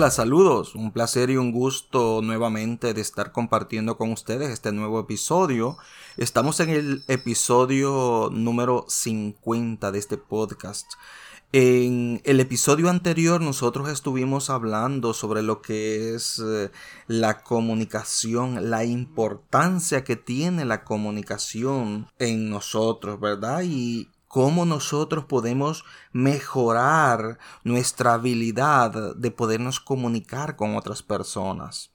Hola, saludos. Un placer y un gusto nuevamente de estar compartiendo con ustedes este nuevo episodio. Estamos en el episodio número 50 de este podcast. En el episodio anterior nosotros estuvimos hablando sobre lo que es eh, la comunicación, la importancia que tiene la comunicación en nosotros, ¿verdad? Y cómo nosotros podemos mejorar nuestra habilidad de podernos comunicar con otras personas.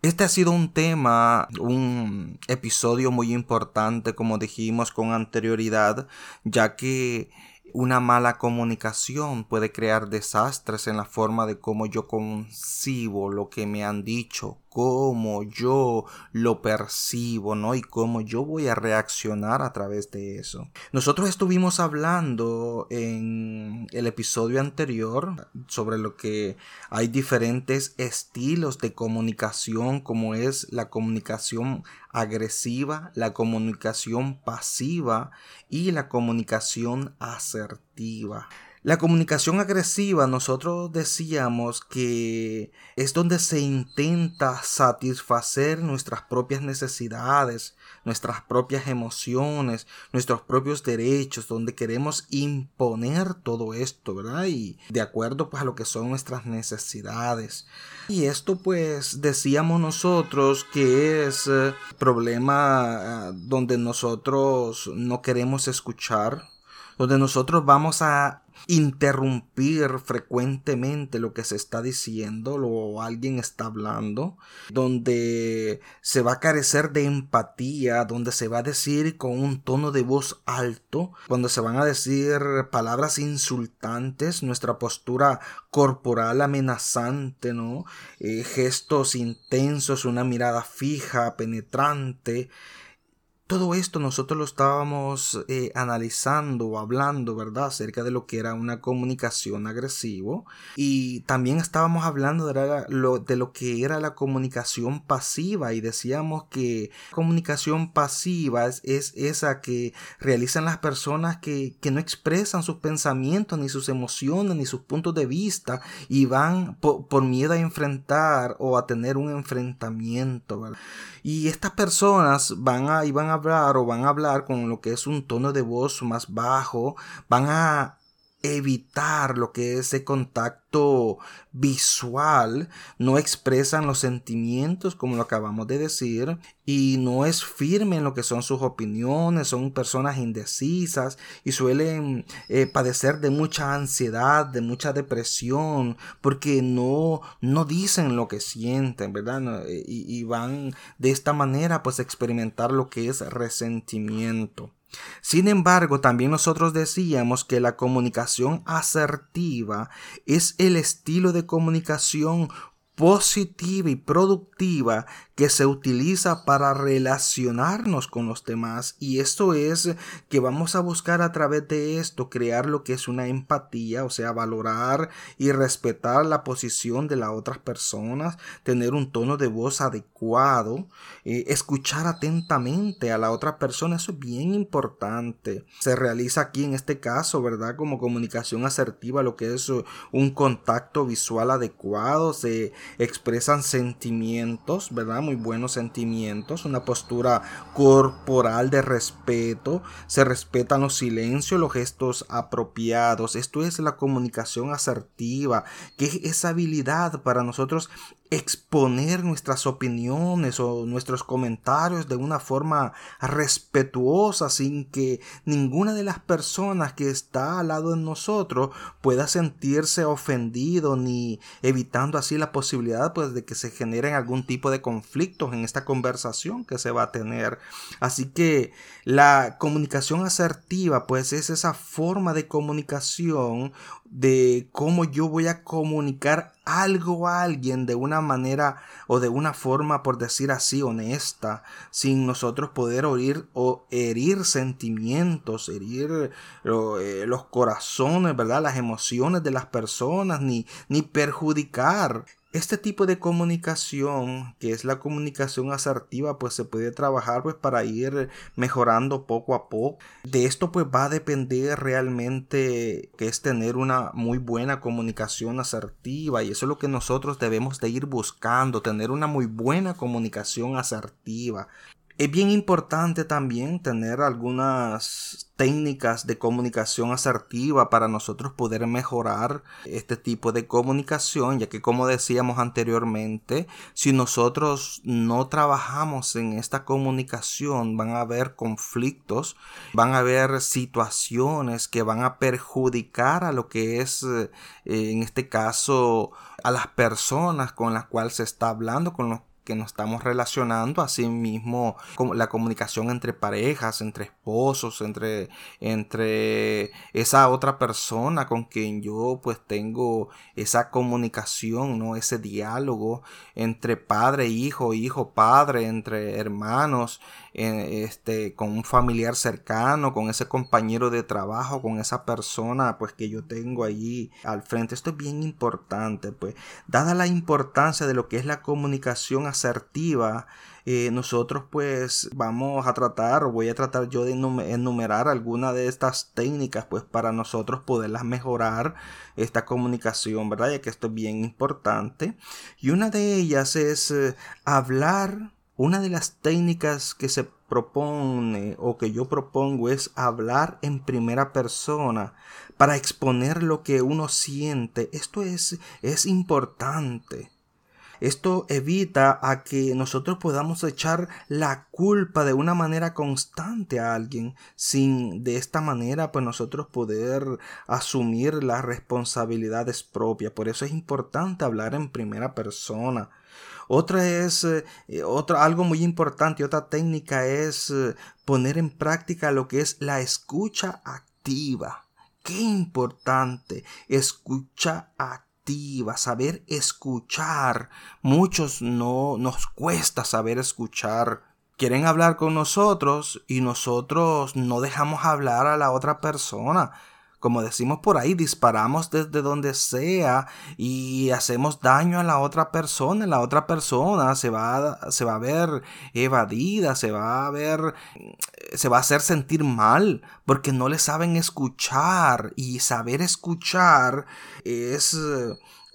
Este ha sido un tema, un episodio muy importante, como dijimos con anterioridad, ya que una mala comunicación puede crear desastres en la forma de cómo yo concibo lo que me han dicho, cómo yo lo percibo, ¿no? Y cómo yo voy a reaccionar a través de eso. Nosotros estuvimos hablando en el episodio anterior sobre lo que hay diferentes estilos de comunicación, como es la comunicación agresiva, la comunicación pasiva y la comunicación asertiva. La comunicación agresiva, nosotros decíamos que es donde se intenta satisfacer nuestras propias necesidades, nuestras propias emociones, nuestros propios derechos, donde queremos imponer todo esto, ¿verdad? Y de acuerdo pues a lo que son nuestras necesidades. Y esto pues decíamos nosotros que es eh, problema eh, donde nosotros no queremos escuchar, donde nosotros vamos a interrumpir frecuentemente lo que se está diciendo o alguien está hablando, donde se va a carecer de empatía, donde se va a decir con un tono de voz alto, cuando se van a decir palabras insultantes, nuestra postura corporal amenazante, ¿no? Eh, gestos intensos, una mirada fija, penetrante, todo esto nosotros lo estábamos eh, analizando hablando, ¿verdad? Acerca de lo que era una comunicación agresivo. Y también estábamos hablando de lo, de lo que era la comunicación pasiva. Y decíamos que comunicación pasiva es, esa que realizan las personas que, no expresan sus pensamientos, ni sus emociones, ni sus puntos de vista. Y van por, por miedo a enfrentar o a tener un enfrentamiento, ¿verdad? Y estas personas van a, y van a hablar o van a hablar con lo que es un tono de voz más bajo, van a evitar lo que es ese contacto visual, no expresan los sentimientos como lo acabamos de decir y no es firme en lo que son sus opiniones, son personas indecisas y suelen eh, padecer de mucha ansiedad, de mucha depresión, porque no, no dicen lo que sienten, ¿verdad? Y, y van de esta manera pues a experimentar lo que es resentimiento. Sin embargo, también nosotros decíamos que la comunicación asertiva es el estilo de comunicación positiva y productiva que se utiliza para relacionarnos con los demás y esto es que vamos a buscar a través de esto crear lo que es una empatía, o sea, valorar y respetar la posición de las otras personas, tener un tono de voz adecuado, eh, escuchar atentamente a la otra persona, eso es bien importante. Se realiza aquí en este caso, ¿verdad? Como comunicación asertiva, lo que es un contacto visual adecuado, se expresan sentimientos, ¿verdad? Muy buenos sentimientos, una postura corporal de respeto, se respetan los silencios, los gestos apropiados. Esto es la comunicación asertiva, que es esa habilidad para nosotros exponer nuestras opiniones o nuestros comentarios de una forma respetuosa sin que ninguna de las personas que está al lado de nosotros pueda sentirse ofendido ni evitando así la posibilidad pues de que se generen algún tipo de conflictos en esta conversación que se va a tener. Así que la comunicación asertiva pues es esa forma de comunicación de cómo yo voy a comunicar algo a alguien de una manera o de una forma, por decir así, honesta, sin nosotros poder oír o herir sentimientos, herir eh, los corazones, ¿verdad? Las emociones de las personas, ni, ni perjudicar este tipo de comunicación, que es la comunicación asertiva, pues se puede trabajar pues para ir mejorando poco a poco. De esto pues va a depender realmente que es tener una muy buena comunicación asertiva y eso es lo que nosotros debemos de ir buscando, tener una muy buena comunicación asertiva. Es bien importante también tener algunas técnicas de comunicación asertiva para nosotros poder mejorar este tipo de comunicación, ya que como decíamos anteriormente, si nosotros no trabajamos en esta comunicación, van a haber conflictos, van a haber situaciones que van a perjudicar a lo que es, eh, en este caso, a las personas con las cuales se está hablando, con los que nos estamos relacionando, así mismo como la comunicación entre parejas, entre esposos, entre, entre esa otra persona con quien yo pues tengo esa comunicación, ¿no? Ese diálogo entre padre, hijo, hijo, padre, entre hermanos, este, con un familiar cercano, con ese compañero de trabajo, con esa persona pues que yo tengo allí al frente. Esto es bien importante, pues, dada la importancia de lo que es la comunicación asertiva, eh, nosotros pues vamos a tratar o voy a tratar yo de enumerar algunas de estas técnicas pues para nosotros poderlas mejorar esta comunicación, ¿verdad? Ya que esto es bien importante. Y una de ellas es eh, hablar una de las técnicas que se propone o que yo propongo es hablar en primera persona para exponer lo que uno siente. Esto es, es importante. Esto evita a que nosotros podamos echar la culpa de una manera constante a alguien sin de esta manera pues nosotros poder asumir las responsabilidades propias. Por eso es importante hablar en primera persona. Otra es, eh, otra, algo muy importante, otra técnica es eh, poner en práctica lo que es la escucha activa. Qué importante, escucha activa, saber escuchar. Muchos no nos cuesta saber escuchar. Quieren hablar con nosotros y nosotros no dejamos hablar a la otra persona como decimos por ahí, disparamos desde donde sea y hacemos daño a la otra persona. La otra persona se va, se va a ver evadida, se va a ver, se va a hacer sentir mal porque no le saben escuchar y saber escuchar es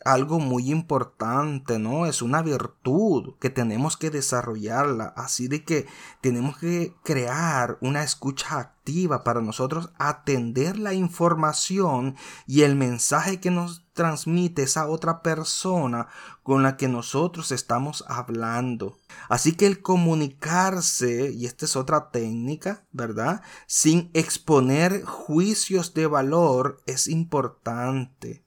algo muy importante, ¿no? Es una virtud que tenemos que desarrollarla. Así de que tenemos que crear una escucha activa para nosotros atender la información y el mensaje que nos transmite esa otra persona con la que nosotros estamos hablando. Así que el comunicarse, y esta es otra técnica, ¿verdad? Sin exponer juicios de valor es importante.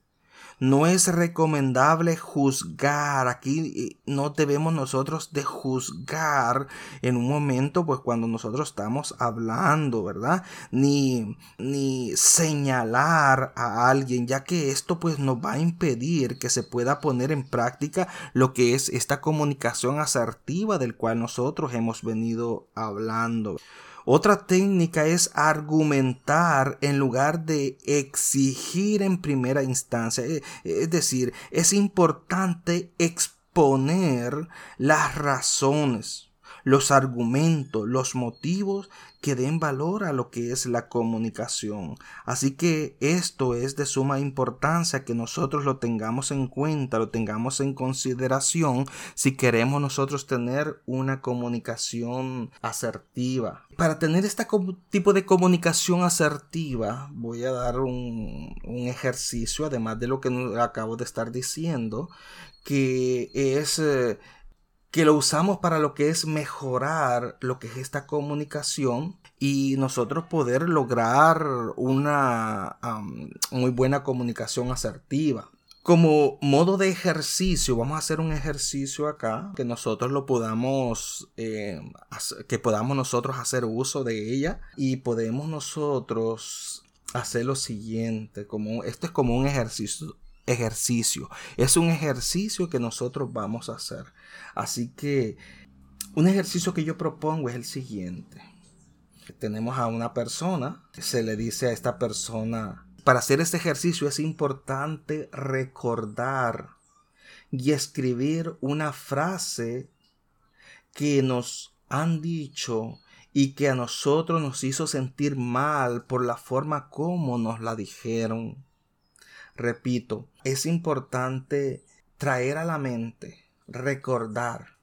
No es recomendable juzgar. Aquí eh, no debemos nosotros de juzgar en un momento, pues cuando nosotros estamos hablando, ¿verdad? Ni, ni señalar a alguien, ya que esto pues nos va a impedir que se pueda poner en práctica lo que es esta comunicación asertiva del cual nosotros hemos venido hablando. Otra técnica es argumentar en lugar de exigir en primera instancia. Eh, es decir, es importante exponer las razones los argumentos, los motivos que den valor a lo que es la comunicación. Así que esto es de suma importancia que nosotros lo tengamos en cuenta, lo tengamos en consideración si queremos nosotros tener una comunicación asertiva. Para tener este tipo de comunicación asertiva, voy a dar un, ejercicio, además de lo que acabo de estar diciendo, que es eh, que lo usamos para lo que es mejorar lo que es esta comunicación y nosotros poder lograr una muy buena comunicación asertiva. Como modo de ejercicio, vamos a hacer un ejercicio acá que nosotros lo podamos, eh, que podamos nosotros hacer uso de ella y podemos nosotros hacer lo siguiente, como esto es como un ejercicio ejercicio. Es un ejercicio que nosotros vamos a hacer. Así que un ejercicio que yo propongo es el siguiente. Tenemos a una persona, se le dice a esta persona, para hacer este ejercicio es importante recordar y escribir una frase que nos han dicho y que a nosotros nos hizo sentir mal por la forma como nos la dijeron. Repito, es importante traer a la mente, recordar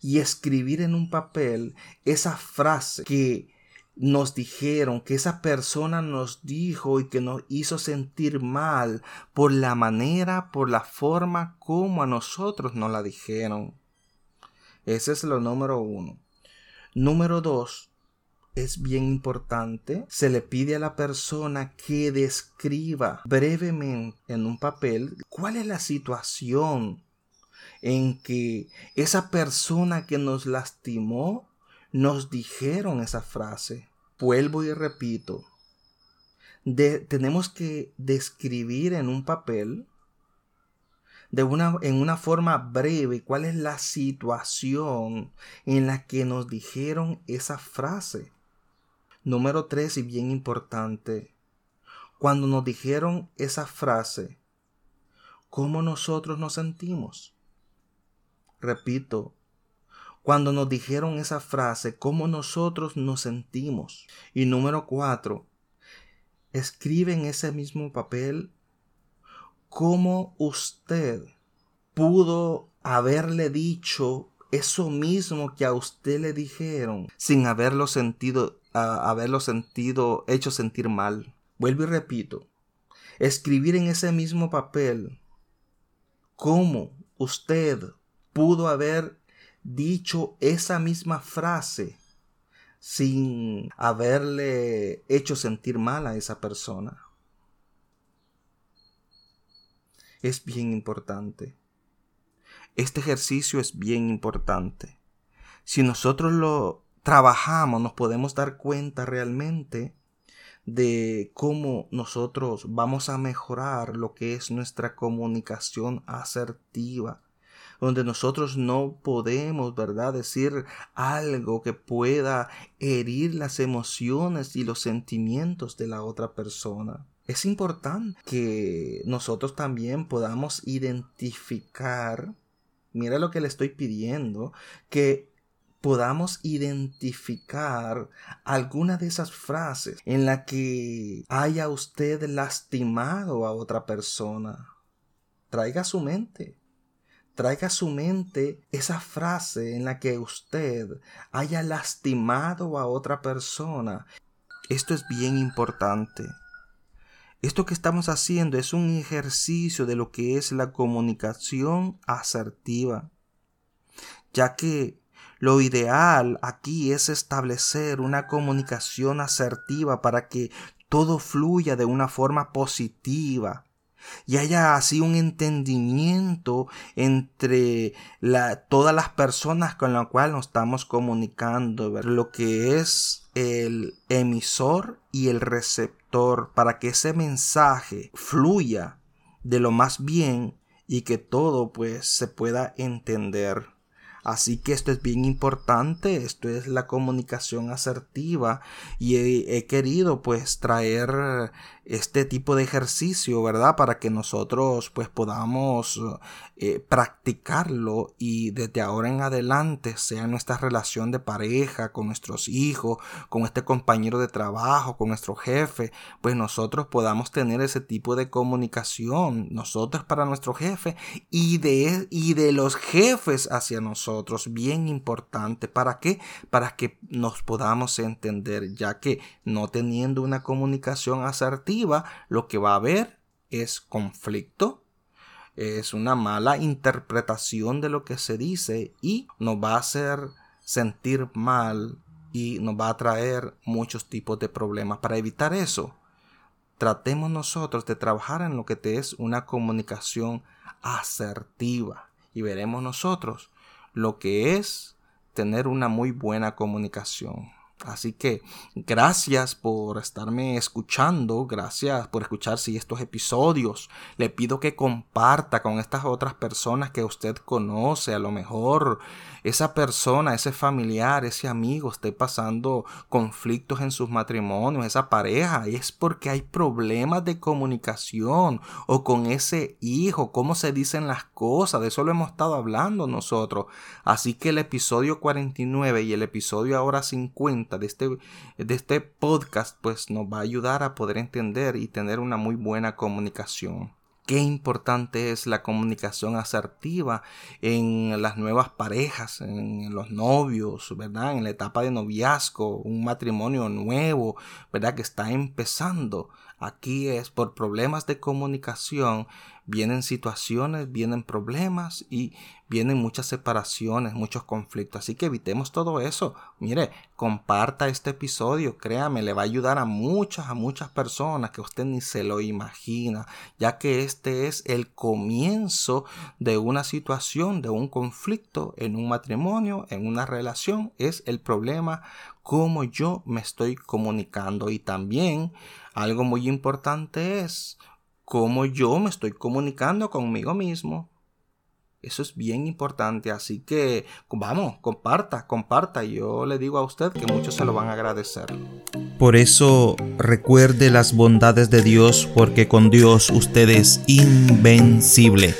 y escribir en un papel esa frase que nos dijeron, que esa persona nos dijo y que nos hizo sentir mal por la manera, por la forma como a nosotros nos la dijeron. Ese es lo número uno. Número dos, es bien importante, se le pide a la persona que describa brevemente en un papel cuál es la situación en que esa persona que nos lastimó nos dijeron esa frase. Vuelvo y repito, tenemos que describir en un papel de una, en una forma breve cuál es la situación en la que nos dijeron esa frase. Número tres y bien importante, cuando nos dijeron esa frase, ¿cómo nosotros nos sentimos? Repito, cuando nos dijeron esa frase, ¿cómo nosotros nos sentimos? Y número cuatro, escribe en ese mismo papel cómo usted pudo haberle dicho eso mismo que a usted le dijeron sin haberlo sentido haberlo sentido, hecho sentir mal. Vuelvo y repito, escribir en ese mismo papel cómo usted pudo haber dicho esa misma frase sin haberle hecho sentir mal a esa persona. Es bien importante. Este ejercicio es bien importante. Si nosotros lo trabajamos nos podemos dar cuenta realmente de cómo nosotros vamos a mejorar lo que es nuestra comunicación asertiva donde nosotros no podemos, ¿verdad?, decir algo que pueda herir las emociones y los sentimientos de la otra persona. Es importante que nosotros también podamos identificar, mira lo que le estoy pidiendo, que podamos identificar alguna de esas frases en la que haya usted lastimado a otra persona. Traiga su mente. Traiga su mente esa frase en la que usted haya lastimado a otra persona. Esto es bien importante. Esto que estamos haciendo es un ejercicio de lo que es la comunicación asertiva, ya que lo ideal aquí es establecer una comunicación asertiva para que todo fluya de una forma positiva y haya así un entendimiento entre todas las personas con las cuales nos estamos comunicando, lo que es el emisor y el receptor, para que ese mensaje fluya de lo más bien y que todo pues se pueda entender. Así que esto es bien importante, esto es la comunicación asertiva y he, querido pues traer este tipo de ejercicio, ¿verdad? Para que nosotros pues podamos eh, practicarlo y desde ahora en adelante sea nuestra relación de pareja, con nuestros hijos, con este compañero de trabajo, con nuestro jefe, pues nosotros podamos tener ese tipo de comunicación, nosotros para nuestro jefe y de, y de los jefes hacia nosotros, bien importante. ¿Para qué? Para que nos podamos entender, ya que no teniendo una comunicación asertiva, lo que va a haber es conflicto, es una mala interpretación de lo que se dice y nos va a hacer sentir mal y nos va a traer muchos tipos de problemas. Para evitar eso, tratemos nosotros de trabajar en lo que te es una comunicación asertiva y veremos nosotros lo que es tener una muy buena comunicación. Así que gracias por estarme escuchando, gracias por escuchar si estos episodios. Le pido que comparta con estas otras personas que usted conoce, a lo mejor esa persona, ese familiar, ese amigo esté pasando conflictos en sus matrimonios, esa pareja, es porque hay problemas de comunicación o con ese hijo, cómo se dicen las cosas, de eso lo hemos estado hablando nosotros. Así que el episodio 49 y el episodio ahora 50 de este, de este podcast pues nos va a ayudar a poder entender y tener una muy buena comunicación qué importante es la comunicación asertiva en las nuevas parejas, en los novios, ¿verdad? En la etapa de noviazgo, un matrimonio nuevo, ¿verdad? Que está empezando. Aquí es por problemas de comunicación, vienen situaciones, vienen problemas y vienen muchas separaciones, muchos conflictos. Así que evitemos todo eso. Mire, comparta este episodio, créame, le va a ayudar a muchas, a muchas personas que usted ni se lo imagina, ya que este es el comienzo de una situación, de un conflicto en un matrimonio, en una relación, es el problema cómo yo me estoy comunicando y también algo muy importante es cómo yo me estoy comunicando conmigo mismo. Eso es bien importante, así que vamos, comparta, comparta. Yo le digo a usted que muchos se lo van a agradecer. Por eso recuerde las bondades de Dios, porque con Dios usted es invencible.